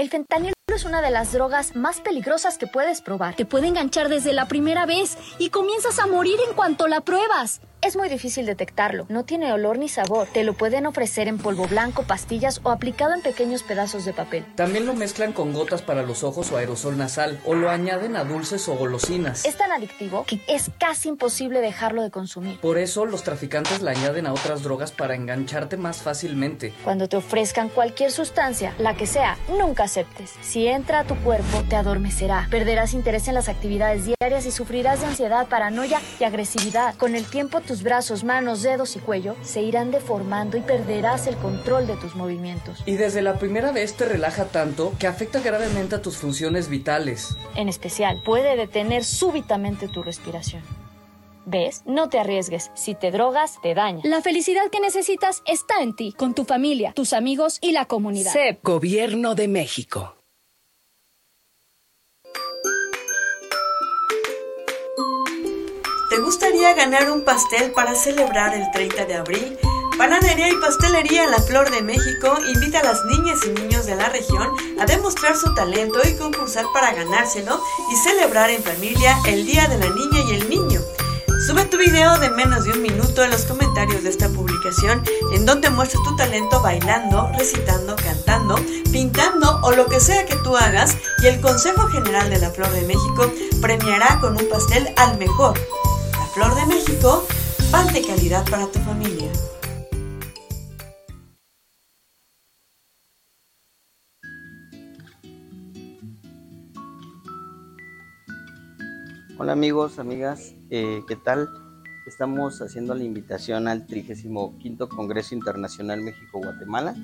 El fentanilo es una de las drogas más peligrosas que puedes probar. Te puede enganchar desde la primera vez y comienzas a morir en cuanto la pruebas. Es muy difícil detectarlo, no tiene olor ni sabor. Te lo pueden ofrecer en polvo blanco, pastillas o aplicado en pequeños pedazos de papel. También lo mezclan con gotas para los ojos o aerosol nasal, o lo añaden a dulces o golosinas. Es tan adictivo que es casi imposible dejarlo de consumir. Por eso los traficantes le añaden a otras drogas para engancharte más fácilmente. Cuando te ofrezcan cualquier sustancia, la que sea, nunca aceptes. Si entra a tu cuerpo, te adormecerá. Perderás interés en las actividades diarias y sufrirás de ansiedad, paranoia y agresividad. Con el tiempo, tus brazos, manos, dedos y cuello se irán deformando y perderás el control de tus movimientos. Y desde la primera vez te relaja tanto que afecta gravemente a tus funciones vitales. En especial, puede detener súbitamente tu respiración. ¿Ves? No te arriesgues. Si te drogas, te daña. La felicidad que necesitas está en ti, con tu familia, tus amigos y la comunidad. CEP, Gobierno de México. ¿Te gustaría ganar un pastel para celebrar el 30 de abril? Panadería y Pastelería La Flor de México invita a las niñas y niños de la región a demostrar su talento y concursar para ganárselo y celebrar en familia el Día de la Niña y el Niño. Sube tu video de menos de un minuto en los comentarios de esta publicación en donde muestras tu talento bailando, recitando, cantando, pintando o lo que sea que tú hagas y el Consejo General de la Flor de México premiará con un pastel al mejor. Flor de México, pan de calidad para tu familia. Hola amigos, amigas, eh, ¿qué tal? Estamos haciendo la invitación al 35 Congreso Internacional México-Guatemala,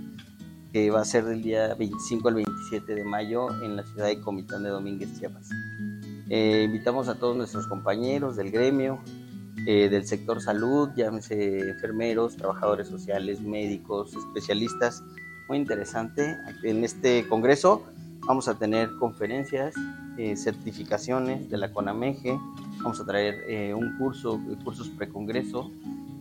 que va a ser del día 25 al 27 de mayo en la ciudad de Comitán de Domínguez, Chiapas. Eh, invitamos a todos nuestros compañeros del gremio, eh, del sector salud, llámese enfermeros, trabajadores sociales, médicos, especialistas. Muy interesante. En este congreso vamos a tener conferencias, eh, certificaciones de la CONAMEGE, vamos a traer eh, un curso, cursos precongreso,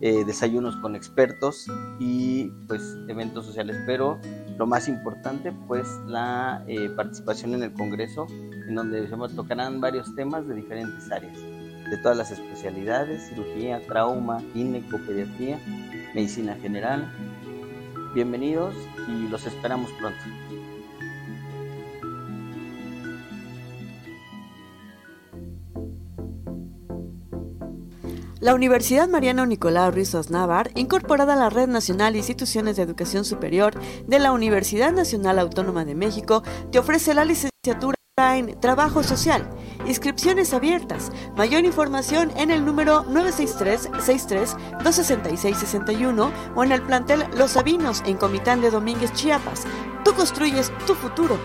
eh, desayunos con expertos y pues eventos sociales, pero lo más importante pues la participación en el congreso en donde se tocarán varios temas de diferentes áreas, de todas las especialidades, cirugía, trauma, gineco, pediatría, medicina general. Bienvenidos y los esperamos pronto. La Universidad Mariano Nicolau Ruiz Osnávar, incorporada a la Red Nacional de Instituciones de Educación Superior de la Universidad Nacional Autónoma de México, te ofrece la licenciatura Trabajo Social. Inscripciones abiertas. Mayor información en el número 963-63-266-61 o en el plantel Los Sabinos en Comitán de Domínguez, Chiapas. Tú construyes tu futuro.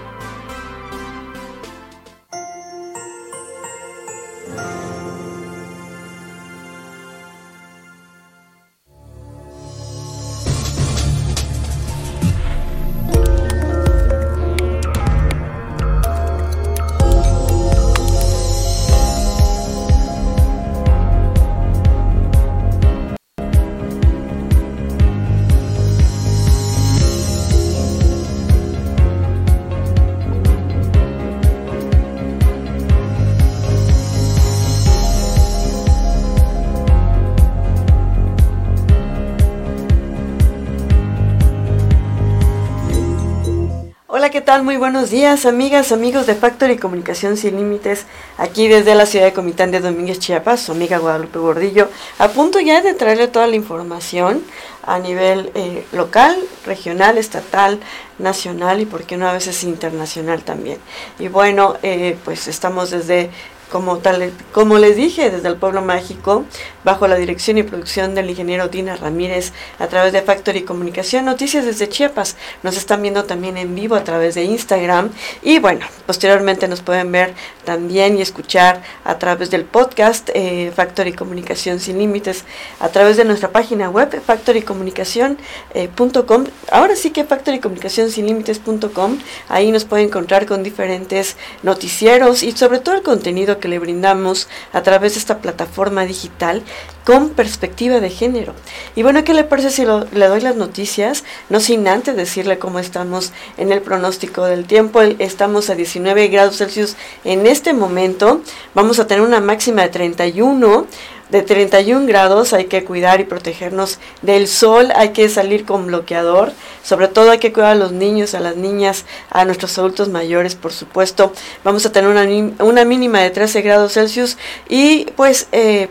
Tal? Muy buenos días, amigas, amigos de Factory Comunicación Sin Límites, aquí desde la ciudad de Comitán de Domínguez, Chiapas, su amiga Guadalupe Gordillo, a punto ya de traerle toda la información a nivel eh, local, regional, estatal, nacional y, por qué no, a veces internacional también. Y bueno, eh, pues estamos desde como, tal, como les dije, desde el Pueblo Mágico, bajo la dirección y producción del ingeniero Dina Ramírez, a través de Factory Comunicación, noticias desde Chiapas. Nos están viendo también en vivo a través de Instagram. Y bueno, posteriormente nos pueden ver también y escuchar a través del podcast eh, Factory Comunicación Sin Límites, a través de nuestra página web, factorycomunicación.com. Ahora sí que factorycomunicacionsinlímites.com. Ahí nos pueden encontrar con diferentes noticieros y sobre todo el contenido que le brindamos a través de esta plataforma digital con perspectiva de género. Y bueno, ¿qué le parece si le doy las noticias? No sin antes decirle cómo estamos en el pronóstico del tiempo. Estamos a 19 grados Celsius en este momento. Vamos a tener una máxima de 31 de 31 grados, hay que cuidar y protegernos del sol, hay que salir con bloqueador, sobre todo hay que cuidar a los niños, a las niñas, a nuestros adultos mayores, por supuesto. Vamos a tener una, mínima de 13 grados Celsius y pues eh,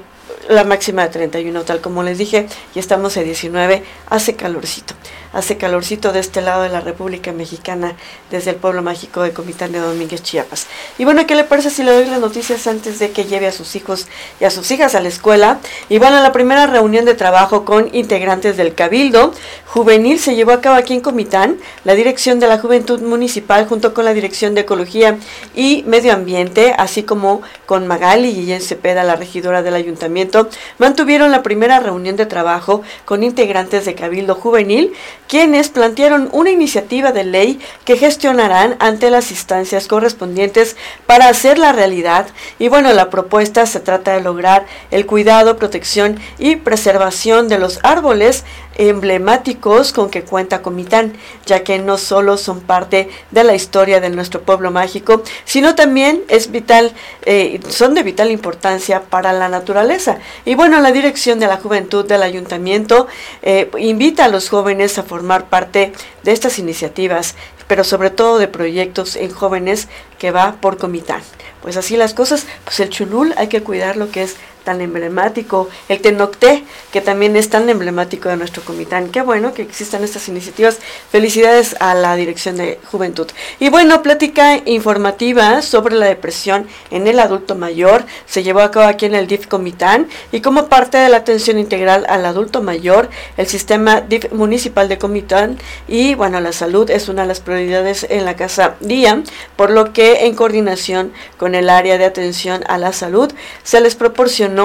la máxima de 31, tal como les dije, y estamos a 19, hace calorcito hace calorcito de este lado de la República Mexicana, desde el pueblo mágico de Comitán de Domínguez, Chiapas. Y bueno, ¿qué le parece si le doy las noticias antes de que lleve a sus hijos y a sus hijas a la escuela? Y bueno, la primera reunión de trabajo con integrantes del Cabildo Juvenil se llevó a cabo aquí en Comitán. La Dirección de la Juventud Municipal, junto con la Dirección de Ecología y Medio Ambiente, así como con Magali y Guillén Cepeda, la regidora del ayuntamiento, mantuvieron la primera reunión de trabajo con integrantes de Cabildo Juvenil quienes plantearon una iniciativa de ley que gestionarán ante las instancias correspondientes para hacer la realidad. Y bueno, la propuesta se trata de lograr el cuidado, protección y preservación de los árboles emblemáticos con que cuenta Comitán, ya que no solo son parte de la historia de nuestro pueblo mágico, sino también es vital, eh, son de vital importancia para la naturaleza. Y bueno, la dirección de la juventud del ayuntamiento eh, invita a los jóvenes a formar parte de estas iniciativas, pero sobre todo de proyectos en jóvenes que va por Comitán. Pues así las cosas, pues el chulul hay que cuidar lo que es emblemático, el Tenocté, que también es tan emblemático de nuestro Comitán. Qué bueno que existan estas iniciativas. Felicidades a la Dirección de Juventud. Y bueno, plática informativa sobre la depresión en el adulto mayor se llevó a cabo aquí en el DIF Comitán y como parte de la atención integral al adulto mayor, el sistema DIF municipal de Comitán y bueno, la salud es una de las prioridades en la casa día, por lo que en coordinación con el área de atención a la salud se les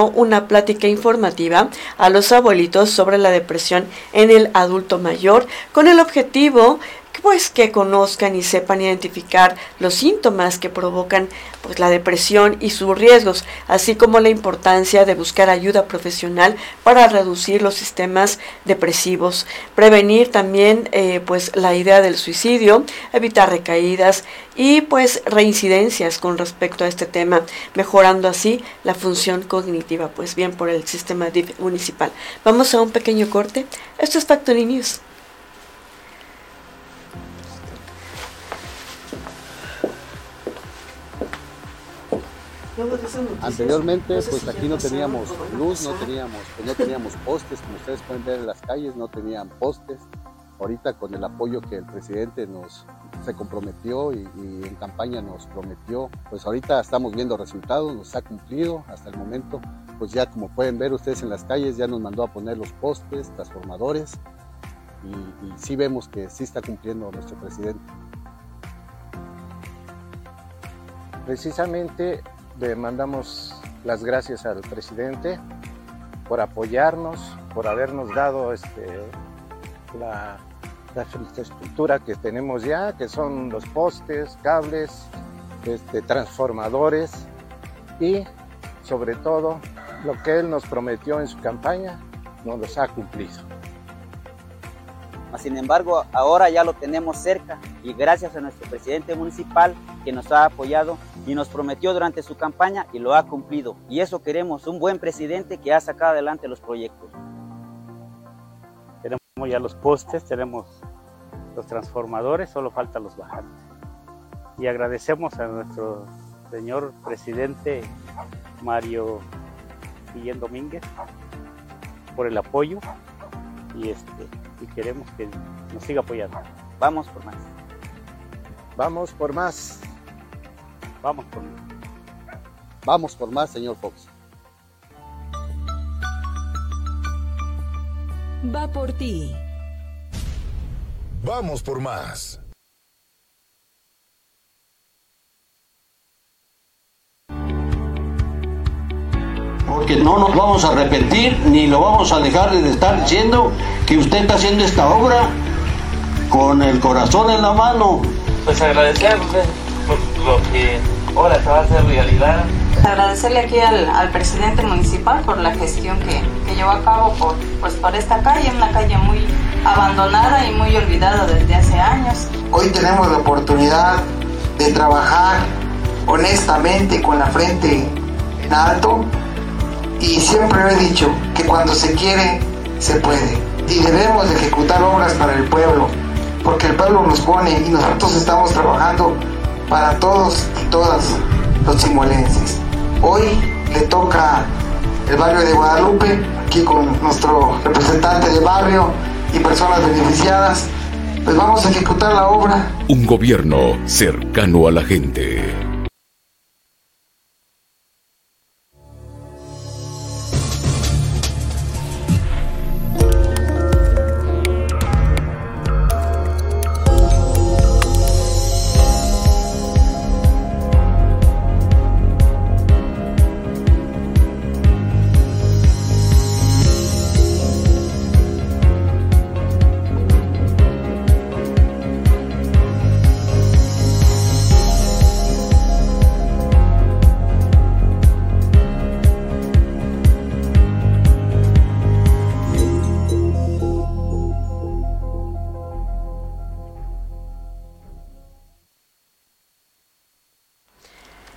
una plática informativa a los abuelitos sobre la depresión en el adulto mayor con el objetivo pues que conozcan y sepan identificar los síntomas que provocan pues la depresión y sus riesgos, así como la importancia de buscar ayuda profesional para reducir los sistemas depresivos, prevenir también eh, pues la idea del suicidio, evitar recaídas y pues reincidencias con respecto a este tema, mejorando así la función cognitiva, pues bien por el sistema municipal. Vamos a un pequeño corte. Esto es Factory News. Anteriormente, pues aquí no teníamos luz, no teníamos, pues no teníamos postes, como ustedes pueden ver en las calles, no tenían postes. Ahorita con el apoyo que el presidente nos se comprometió y, en campaña nos prometió, pues ahorita estamos viendo resultados, nos ha cumplido hasta el momento. Pues ya como pueden ver ustedes en las calles, ya nos mandó a poner los postes, transformadores y, y sí vemos que sí está cumpliendo nuestro presidente. Precisamente le mandamos las gracias al presidente por apoyarnos, por habernos dado este, la, infraestructura que tenemos ya, que son los postes, cables, este, transformadores y sobre todo lo que él nos prometió en su campaña, nos los ha cumplido. Sin embargo, ahora ya lo tenemos cerca y gracias a nuestro presidente municipal que nos ha apoyado y nos prometió durante su campaña y lo ha cumplido. Y eso queremos, un buen presidente que ha sacado adelante los proyectos. Tenemos ya los postes, tenemos los transformadores, solo faltan los bajantes. Y agradecemos a nuestro señor presidente Mario Guillén Domínguez por el apoyo y este y queremos que nos siga apoyando. Vamos por más. Vamos por más. Vamos por más. Vamos por más, señor Fox. Va por ti. Vamos por más. porque no nos vamos a arrepentir ni lo vamos a dejar de estar diciendo que usted está haciendo esta obra con el corazón en la mano. Pues agradecerle por lo que ahora se va a hacer realidad, agradecerle aquí al, presidente municipal por la gestión que, llevó a cabo por, pues, por esta calle, una calle muy abandonada y muy olvidada desde hace años. Hoy tenemos la oportunidad de trabajar honestamente con la frente en alto y siempre he dicho que cuando se quiere se puede y debemos ejecutar obras para el pueblo porque el pueblo nos pone y nosotros estamos trabajando para todos y todas los chimolenses. Hoy le toca el barrio de Guadalupe, aquí con nuestro representante de barrio y personas beneficiadas, pues vamos a ejecutar la obra. Un gobierno cercano a la gente.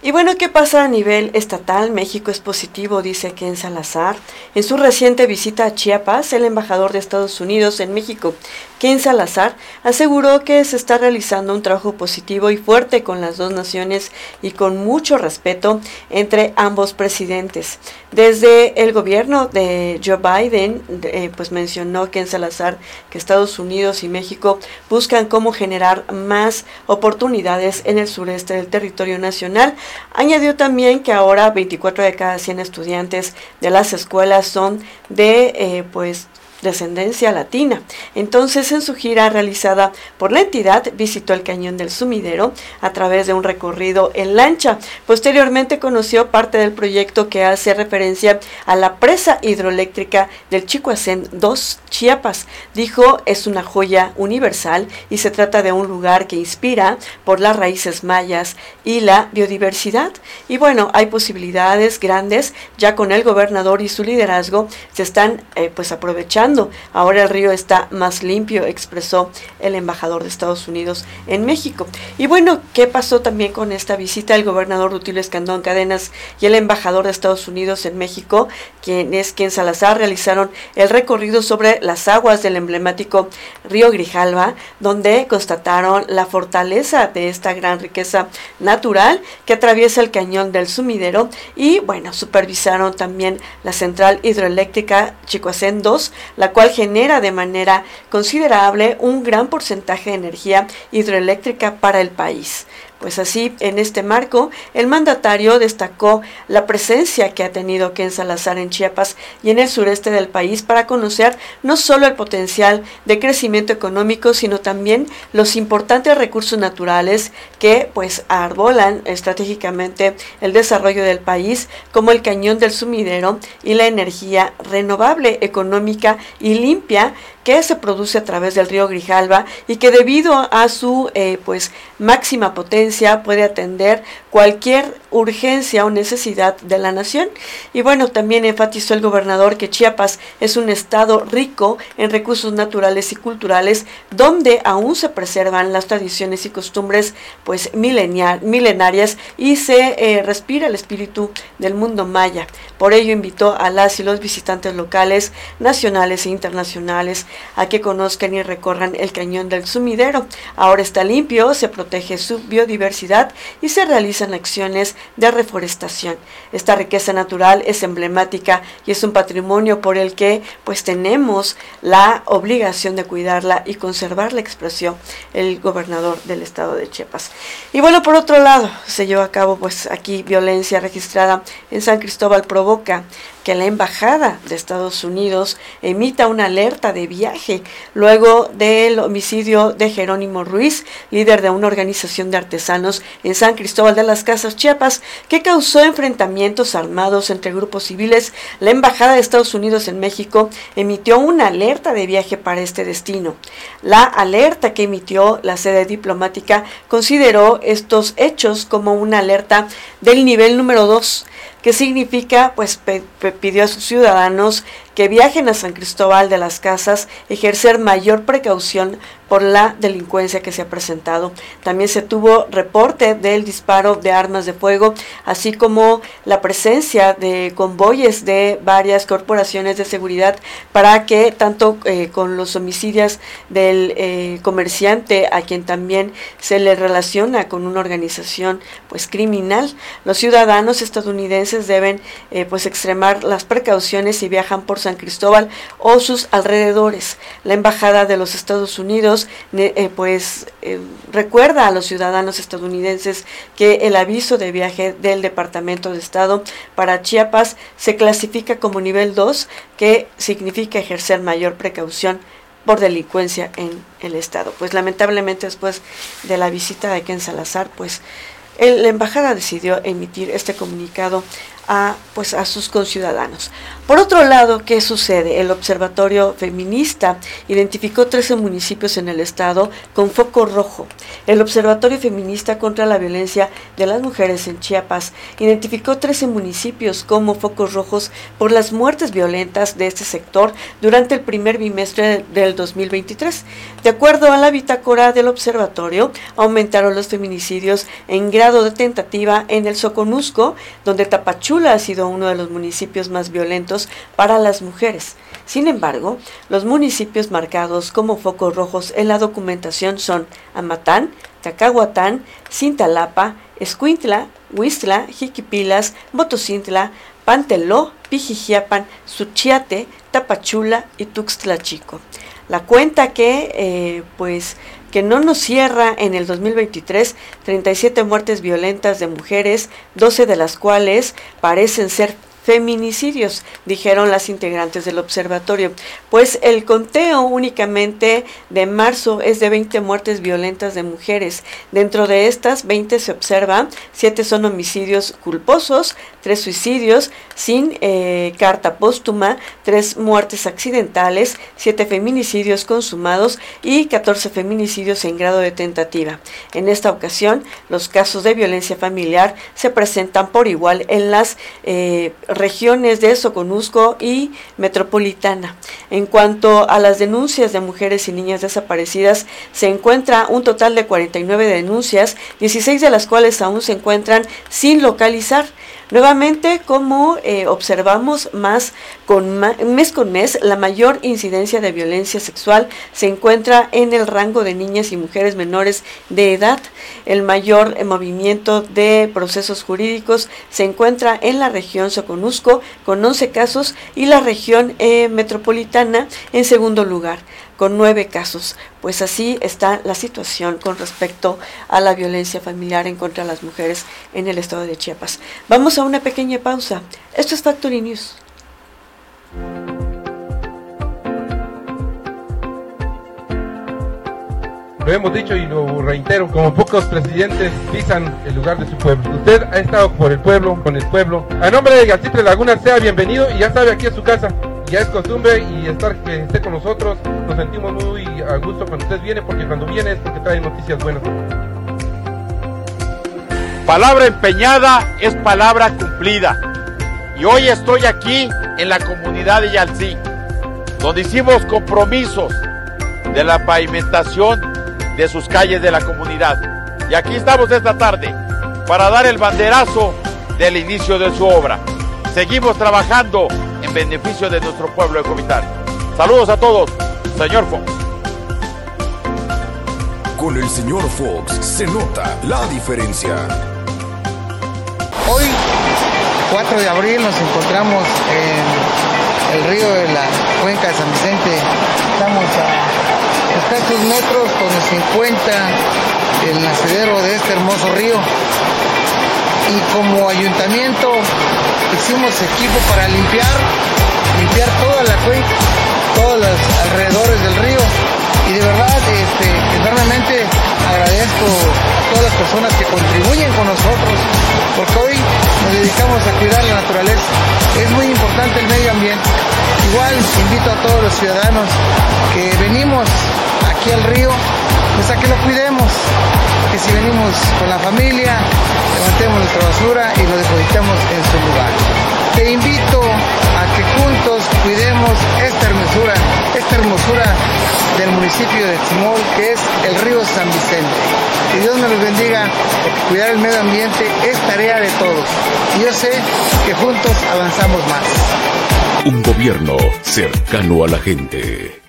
Y bueno, ¿qué pasa a nivel estatal? México es positivo, dice Ken Salazar. En su reciente visita a Chiapas, el embajador de Estados Unidos en México, Ken Salazar, aseguró que se está realizando un trabajo positivo y fuerte con las dos naciones y con mucho respeto entre ambos presidentes. Desde el gobierno de Joe Biden, eh, pues mencionó Ken Salazar que Estados Unidos y México buscan cómo generar más oportunidades en el sureste del territorio nacional. Añadió también que ahora 24 de cada 100 estudiantes de las escuelas son de eh, pues descendencia latina. Entonces, en su gira realizada por la entidad, visitó el cañón del sumidero a través de un recorrido en lancha. Posteriormente conoció parte del proyecto que hace referencia a la presa hidroeléctrica del Chicoacén 2 Chiapas. Dijo, es una joya universal y se trata de un lugar que inspira por las raíces mayas y la biodiversidad. Y bueno, hay posibilidades grandes, ya con el gobernador y su liderazgo se están eh, pues aprovechando Ahora el río está más limpio, expresó el embajador de Estados Unidos en México. Y bueno, ¿qué pasó también con esta visita? El gobernador Rutilio Escandón Cadenas y el embajador de Estados Unidos en México, quien es quien Salazar, realizaron el recorrido sobre las aguas del emblemático río Grijalva, donde constataron la fortaleza de esta gran riqueza natural que atraviesa el cañón del sumidero y bueno, supervisaron también la central hidroeléctrica Chicoacén 2, la cual genera de manera considerable un gran porcentaje de energía hidroeléctrica para el país. Pues así, en este marco, el mandatario destacó la presencia que ha tenido Ken Salazar en Chiapas y en el sureste del país para conocer no solo el potencial de crecimiento económico, sino también los importantes recursos naturales que pues arbolan estratégicamente el desarrollo del país, como el cañón del sumidero y la energía renovable, económica y limpia que se produce a través del río Grijalva y que debido a su eh, pues máxima potencia puede atender cualquier urgencia o necesidad de la nación. Y bueno, también enfatizó el gobernador que Chiapas es un estado rico en recursos naturales y culturales donde aún se preservan las tradiciones y costumbres pues milenarias y se eh, respira el espíritu del mundo maya. Por ello invitó a las y los visitantes locales, nacionales e internacionales a que conozcan y recorran el cañón del sumidero. Ahora está limpio, se protege su biodiversidad y se realizan acciones de reforestación. Esta riqueza natural es emblemática y es un patrimonio por el que pues tenemos la obligación de cuidarla y conservarla, expresó el gobernador del estado de Chiapas. Y bueno, por otro lado, se llevó a cabo pues aquí violencia registrada en San Cristóbal provoca que la Embajada de Estados Unidos emita una alerta de viaje luego del homicidio de Jerónimo Ruiz, líder de una organización de artesanos en San Cristóbal de las Casas, Chiapas, que causó enfrentamientos armados entre grupos civiles. La Embajada de Estados Unidos en México emitió una alerta de viaje para este destino. La alerta que emitió la sede diplomática consideró estos hechos como una alerta del nivel número 2 que significa, pues pidió a sus ciudadanos que viajen a San Cristóbal de las Casas, ejercer mayor precaución por la delincuencia que se ha presentado. También se tuvo reporte del disparo de armas de fuego, así como la presencia de convoyes de varias corporaciones de seguridad para que tanto eh, con los homicidios del eh, comerciante, a quien también se le relaciona con una organización pues criminal, los ciudadanos estadounidenses deben eh, pues extremar las precauciones si viajan por San Cristóbal o sus alrededores. La embajada de los Estados Unidos eh, pues eh, recuerda a los ciudadanos estadounidenses que el aviso de viaje del Departamento de Estado para Chiapas se clasifica como nivel 2, que significa ejercer mayor precaución por delincuencia en el estado. Pues lamentablemente después de la visita de Ken Salazar, pues la embajada decidió emitir este comunicado a, pues, a sus conciudadanos. Por otro lado, ¿qué sucede? El Observatorio Feminista identificó 13 municipios en el estado con foco rojo. El Observatorio Feminista contra la Violencia de las Mujeres en Chiapas identificó 13 municipios como focos rojos por las muertes violentas de este sector durante el primer bimestre del 2023. De acuerdo a la bitácora del observatorio, aumentaron los feminicidios en grado de tentativa en el Soconusco, donde Tapachula ha sido uno de los municipios más violentos para las mujeres. Sin embargo, los municipios marcados como focos rojos en la documentación son Amatán, Cacahuatán, Cintalapa, Escuintla, Huistla, Jiquipilas, Motocintla, Panteló, Pijijiapan, Suchiate, Tapachula y Tuxtla Chico. La cuenta que, eh, pues, que no nos cierra en el 2023 37 muertes violentas de mujeres, 12 de las cuales parecen ser feminicidios, dijeron las integrantes del observatorio, pues el conteo únicamente de marzo es de 20 muertes violentas de mujeres. Dentro de estas, 20 se observa, 7 son homicidios culposos, 3 suicidios sin eh, carta póstuma, 3 muertes accidentales, 7 feminicidios consumados y 14 feminicidios en grado de tentativa. En esta ocasión, los casos de violencia familiar se presentan por igual en las eh, regiones de Soconusco y Metropolitana. En cuanto a las denuncias de mujeres y niñas desaparecidas, se encuentra un total de 49 denuncias, 16 de las cuales aún se encuentran sin localizar. Nuevamente, como eh, observamos más con mes con mes, la mayor incidencia de violencia sexual se encuentra en el rango de niñas y mujeres menores de edad. El mayor movimiento de procesos jurídicos se encuentra en la región Soconusco con 11 casos y la región eh, metropolitana en segundo lugar con nueve casos. Pues así está la situación con respecto a la violencia familiar en contra de las mujeres en el estado de Chiapas. Vamos a una pequeña pausa. Esto es Factory News. Lo hemos dicho y lo reitero, como pocos presidentes pisan el lugar de su pueblo. Usted ha estado por el pueblo, con el pueblo. A nombre de Galcitre Laguna, sea bienvenido y ya sabe, aquí es su casa ya es costumbre y estar que esté con nosotros. Nos sentimos muy a gusto cuando usted viene porque cuando viene es porque trae noticias buenas. Palabra empeñada es palabra cumplida. Y hoy estoy aquí en la comunidad de Yalcí, donde hicimos compromisos de la pavimentación de sus calles de la comunidad. Y aquí estamos esta tarde para dar el banderazo del inicio de su obra. Seguimos trabajando en beneficio de nuestro pueblo de Comitán. Saludos a todos, señor Fox. Con el señor Fox se nota la diferencia. Hoy, 4 de abril, nos encontramos en el río de la cuenca de San Vicente. Estamos a escasos metros donde se encuentra el nacedero de este hermoso río. Y como ayuntamiento hicimos equipo para limpiar, limpiar toda la cuenca, todos los alrededores del río y de verdad este, enormemente agradezco a todas las personas que contribuyen con nosotros porque hoy nos dedicamos a cuidar la naturaleza. Es muy importante el medio ambiente. Igual invito a todos los ciudadanos que venimos aquí al río, pues a que lo cuidemos, que si venimos con la familia, nuestra basura y lo depositemos en su lugar. Te invito a que juntos cuidemos esta hermosura, esta hermosura del municipio de Timol, que es el río San Vicente. Que Dios nos los bendiga, porque cuidar el medio ambiente es tarea de todos. Y yo sé que juntos avanzamos más. Un gobierno cercano a la gente.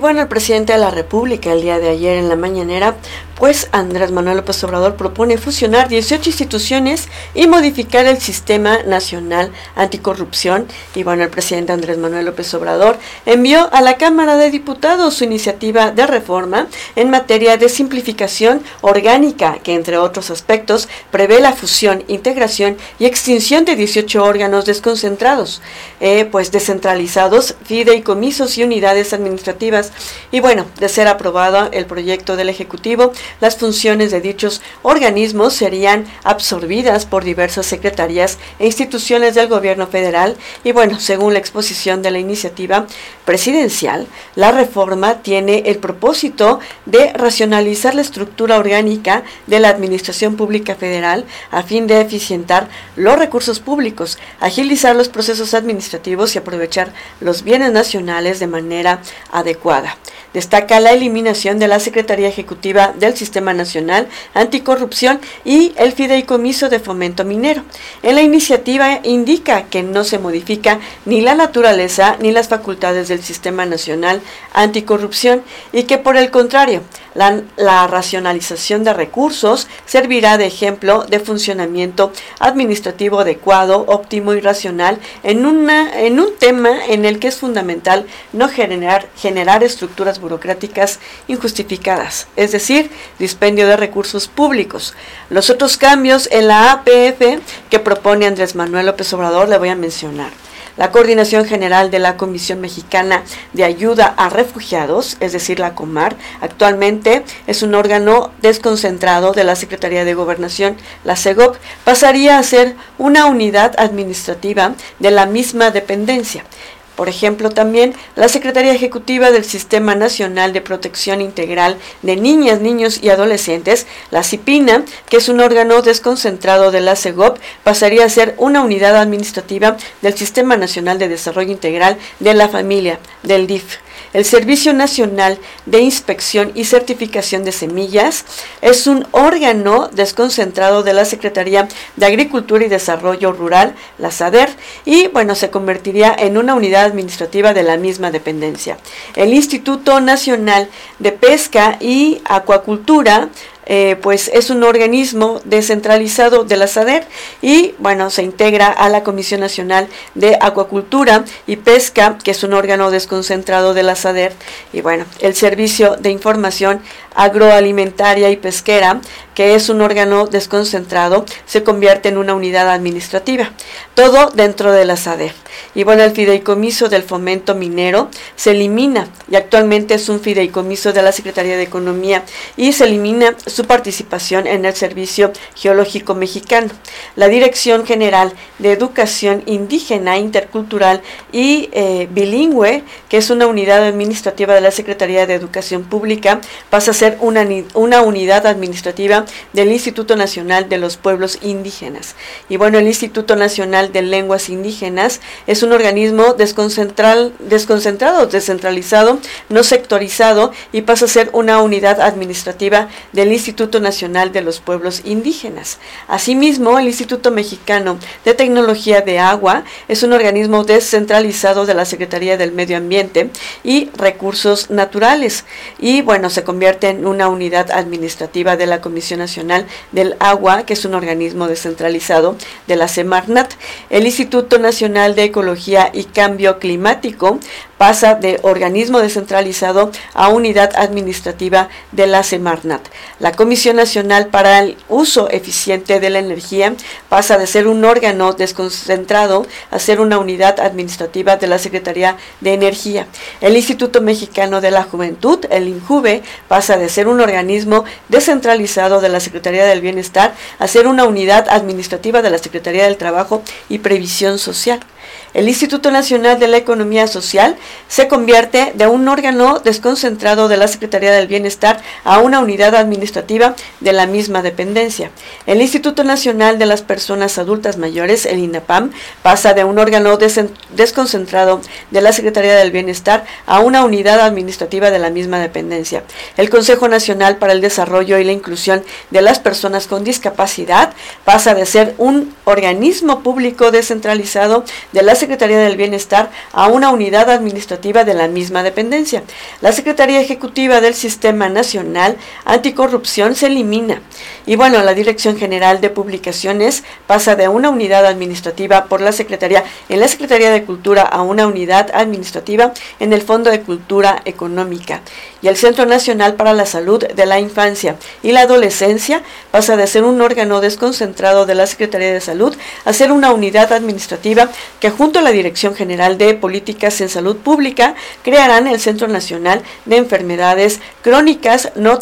Bueno, el presidente de la República el día de ayer en la mañanera, pues Andrés Manuel López Obrador propone fusionar 18 instituciones y modificar el sistema nacional anticorrupción. Y bueno, el presidente Andrés Manuel López Obrador envió a la Cámara de Diputados su iniciativa de reforma en materia de simplificación orgánica, que entre otros aspectos prevé la fusión, integración y extinción de 18 órganos desconcentrados, eh, pues descentralizados, fideicomisos y unidades administrativas y bueno, de ser aprobado el proyecto del Ejecutivo, las funciones de dichos organismos serían absorbidas por diversas secretarías e instituciones del gobierno federal. Y bueno, según la exposición de la iniciativa presidencial, la reforma tiene el propósito de racionalizar la estructura orgánica de la Administración Pública Federal a fin de eficientar los recursos públicos, agilizar los procesos administrativos y aprovechar los bienes nacionales de manera adecuada. Destaca la eliminación de la Secretaría Ejecutiva del Sistema Nacional Anticorrupción y el Fideicomiso de Fomento Minero. En la iniciativa indica que no se modifica ni la naturaleza ni las facultades del Sistema Nacional Anticorrupción y que por el contrario, la, racionalización de recursos servirá de ejemplo de funcionamiento administrativo adecuado, óptimo y racional en, una, en un tema en el que es fundamental no generar, generar estructuras burocráticas injustificadas, es decir, dispendio de recursos públicos. Los otros cambios en la APF que propone Andrés Manuel López Obrador le voy a mencionar. La Coordinación General de la Comisión Mexicana de Ayuda a Refugiados, es decir, la COMAR, actualmente es un órgano desconcentrado de la Secretaría de Gobernación, la CEGOP, pasaría a ser una unidad administrativa de la misma dependencia. Por ejemplo, también la Secretaría Ejecutiva del Sistema Nacional de Protección Integral de Niñas, Niños y Adolescentes, la CIPINA, que es un órgano desconcentrado de la CEGOP, pasaría a ser una unidad administrativa del Sistema Nacional de Desarrollo Integral de la Familia, del DIF. El Servicio Nacional de Inspección y Certificación de Semillas es un órgano desconcentrado de la Secretaría de Agricultura y Desarrollo Rural, la SADER, y bueno, se convertiría en una unidad administrativa de la misma dependencia. El Instituto Nacional de Pesca y Acuacultura, eh, pues es un organismo descentralizado de la SADER y bueno, se integra a la Comisión Nacional de Acuacultura y Pesca, que es un órgano desconcentrado de la SADER, y bueno, el Servicio de Información Agroalimentaria y Pesquera, que es un órgano desconcentrado, se convierte en una unidad administrativa, todo dentro de la SADER. Y bueno, el fideicomiso del fomento minero se elimina y actualmente es un fideicomiso de la Secretaría de Economía y se elimina su participación en el Servicio Geológico Mexicano. La Dirección General de Educación Indígena, Intercultural y eh, Bilingüe, que es una unidad administrativa de la Secretaría de Educación Pública, pasa a ser una, una unidad administrativa del Instituto Nacional de los Pueblos Indígenas. Y bueno, el Instituto Nacional de Lenguas Indígenas es un organismo desconcentrado, descentralizado, no sectorizado y pasa a ser una unidad administrativa del Instituto Nacional de los Pueblos Indígenas. Asimismo, el Instituto Mexicano de Tecnología de Agua es un organismo descentralizado de la Secretaría del Medio Ambiente y Recursos Naturales y bueno, se convierte en una unidad administrativa de la Comisión Nacional del Agua, que es un organismo descentralizado de la Semarnat. El Instituto Nacional de Ecología y Cambio Climático pasa de organismo descentralizado a unidad administrativa de la Semarnat. La Comisión Nacional para el Uso Eficiente de la Energía pasa de ser un órgano desconcentrado a ser una unidad administrativa de la Secretaría de Energía. El Instituto Mexicano de la Juventud, el INJUVE, pasa de ser un organismo descentralizado de la Secretaría del Bienestar a ser una unidad administrativa de la Secretaría del Trabajo y Previsión Social. El Instituto Nacional de la Economía Social se convierte de un órgano desconcentrado de la Secretaría del Bienestar a una unidad administrativa de la misma dependencia. El Instituto Nacional de las Personas Adultas Mayores, el INAPAM, pasa de un órgano desconcentrado de la Secretaría del Bienestar a una unidad administrativa de la misma dependencia. El Consejo Nacional para el Desarrollo y la Inclusión de las Personas con Discapacidad pasa de ser un organismo público descentralizado de la Secretaría del Bienestar a una unidad administrativa de la misma dependencia. La Secretaría Ejecutiva del Sistema Nacional Anticorrupción se elimina. Y bueno, la Dirección General de Publicaciones pasa de una unidad administrativa por la Secretaría en la Secretaría de Cultura a una unidad administrativa en el Fondo de Cultura Económica. Y el Centro Nacional para la Salud de la Infancia y la Adolescencia pasa de ser un órgano desconcentrado de la Secretaría de Salud a ser una unidad administrativa que junto a la Dirección General de Políticas en Salud Pública crearán el Centro Nacional de Enfermedades Crónicas no,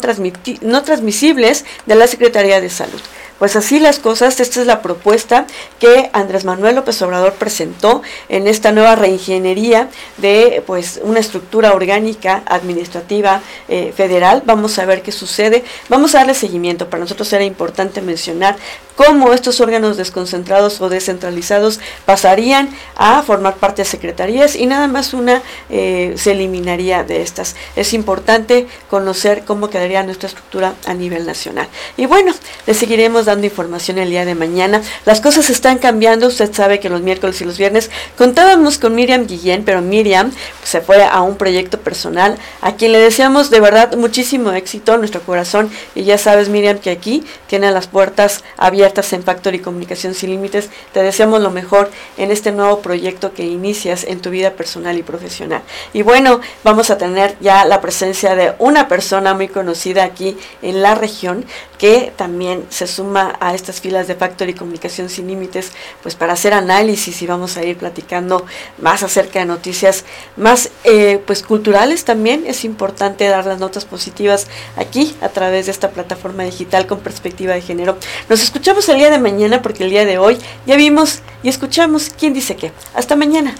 no transmisibles de la Secretaría de Salud. Pues así las cosas, esta es la propuesta que Andrés Manuel López Obrador presentó en esta nueva reingeniería de pues una estructura orgánica administrativa eh, federal. Vamos a ver qué sucede. Vamos a darle seguimiento. Para nosotros era importante mencionar cómo estos órganos desconcentrados o descentralizados pasarían a formar parte de secretarías y nada más una eh, se eliminaría de estas. Es importante conocer cómo quedaría nuestra estructura a nivel nacional. Y bueno, le seguiremos dando información el día de mañana. Las cosas están cambiando. Usted sabe que los miércoles y los viernes contábamos con Miriam Guillén, pero Miriam se fue a un proyecto personal a quien le deseamos de verdad muchísimo éxito nuestro corazón. Y ya sabes, Miriam, que aquí tiene las puertas abiertas en Factor y Comunicación Sin Límites. Te deseamos lo mejor en este nuevo proyecto que inicias en tu vida personal y profesional. Y bueno, vamos a tener ya la presencia de una persona muy conocida aquí en la región que también se suma a estas filas de Factor y Comunicación Sin Límites, pues para hacer análisis y vamos a ir platicando más acerca de noticias más eh, pues culturales también. Es importante dar las notas positivas aquí a través de esta plataforma digital con perspectiva de género. Nos escuchamos el día de mañana porque el día de hoy ya vimos y escuchamos quién dice qué. Hasta mañana.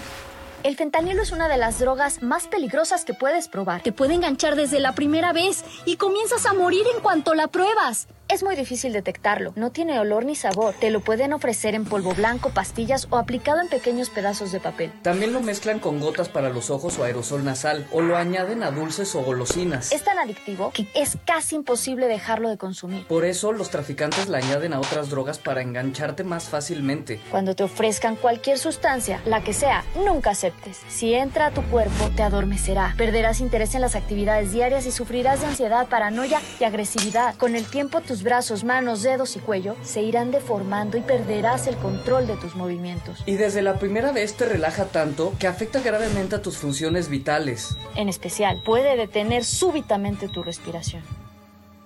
El fentanilo es una de las drogas más peligrosas que puedes probar. Te puede enganchar desde la primera vez y comienzas a morir en cuanto la pruebas. Es muy difícil detectarlo, no tiene olor ni sabor. Te lo pueden ofrecer en polvo blanco, pastillas o aplicado en pequeños pedazos de papel. También lo mezclan con gotas para los ojos o aerosol nasal o lo añaden a dulces o golosinas. Es tan adictivo que es casi imposible dejarlo de consumir. Por eso los traficantes le añaden a otras drogas para engancharte más fácilmente. Cuando te ofrezcan cualquier sustancia, la que sea, nunca se aceptes. Si entra a tu cuerpo, te adormecerá. Perderás interés en las actividades diarias y sufrirás de ansiedad, paranoia y agresividad. Con el tiempo, tus brazos, manos, dedos y cuello se irán deformando y perderás el control de tus movimientos. Y desde la primera vez te relaja tanto que afecta gravemente a tus funciones vitales. En especial, puede detener súbitamente tu respiración.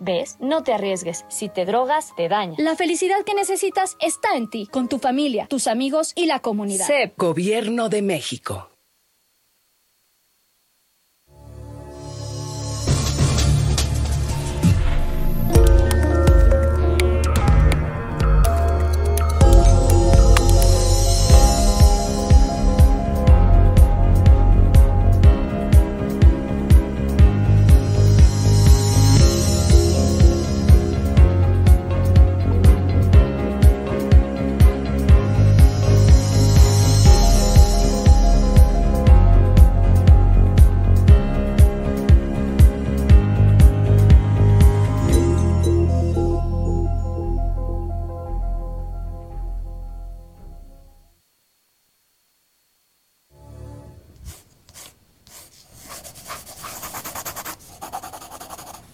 ¿Ves? No te arriesgues. Si te drogas, te daña. La felicidad que necesitas está en ti, con tu familia, tus amigos y la comunidad. CEP, Gobierno de México.